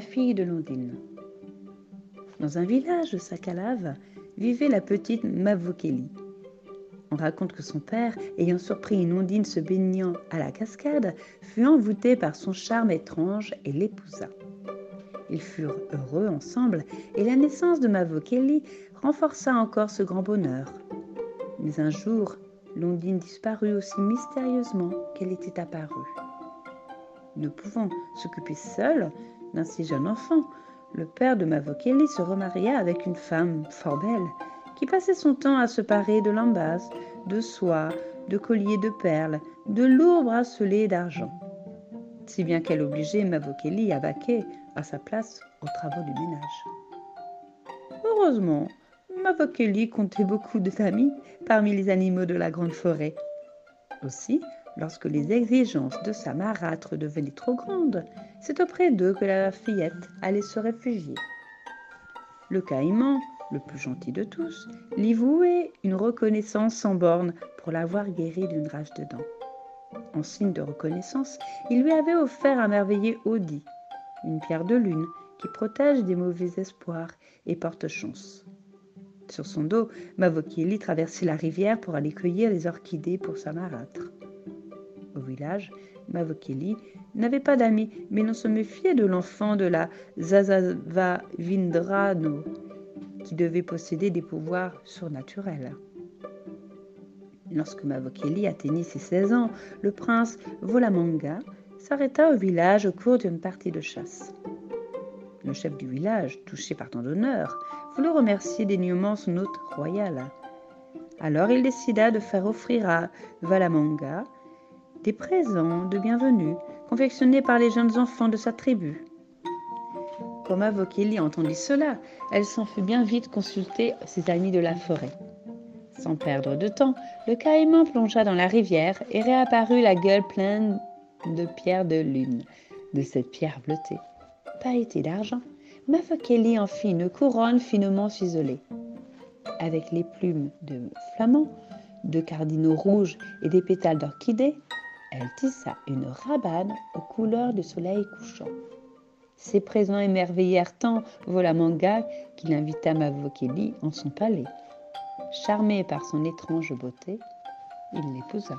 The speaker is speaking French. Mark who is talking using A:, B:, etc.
A: fille de Londine. Dans un village de Sakalave vivait la petite Mavokeli. On raconte que son père, ayant surpris une ondine se baignant à la cascade, fut envoûté par son charme étrange et l'épousa. Ils furent heureux ensemble et la naissance de Mavokeli renforça encore ce grand bonheur. Mais un jour, l'ondine disparut aussi mystérieusement qu'elle était apparue. Ne pouvant s'occuper seul d'un si jeune enfant, le père de Mavokeli se remaria avec une femme fort belle qui passait son temps à se parer de lambas, de soie, de colliers de perles, de lourds bracelets d'argent. Si bien qu'elle obligeait Mavokeli à vaquer à sa place aux travaux du ménage. Heureusement, Mavokeli comptait beaucoup d'amis parmi les animaux de la grande forêt. Aussi, lorsque les exigences de sa marâtre devenaient trop grandes, c'est auprès d'eux que la fillette allait se réfugier. Le caïman, le plus gentil de tous, lui vouait une reconnaissance sans borne pour l'avoir guéri d'une rage de dents. En signe de reconnaissance, il lui avait offert un merveilleux Audi, une pierre de lune qui protège des mauvais espoirs et porte chance. Sur son dos, Mavokili traversait la rivière pour aller cueillir les orchidées pour sa marâtre. Village, Mavokili n'avait pas d'amis, mais l'on se méfiait de l'enfant de la Zazava Vindrano, qui devait posséder des pouvoirs surnaturels. Lorsque Mavokili atteignit ses 16 ans, le prince Volamanga s'arrêta au village au cours d'une partie de chasse. Le chef du village, touché par tant d'honneur, voulut remercier dignement son hôte royal. Alors il décida de faire offrir à Valamanga des présents de bienvenue confectionnés par les jeunes enfants de sa tribu. Comme Avokeli entendit cela, elle s'en fut bien vite consulter ses amis de la forêt. Sans perdre de temps, le caïman plongea dans la rivière et réapparut la gueule pleine de pierres de lune. De cette pierre bleutée, pailletée d'argent, Mavokeli en fit une couronne finement ciselée. Avec les plumes de flamand, de cardinaux rouges et des pétales d'orchidée, elle tissa une rabane aux couleurs du soleil couchant. Ces présents émerveillèrent tant Volamanga qu'il invita Mavokeli en son palais. Charmé par son étrange beauté, il l'épousa.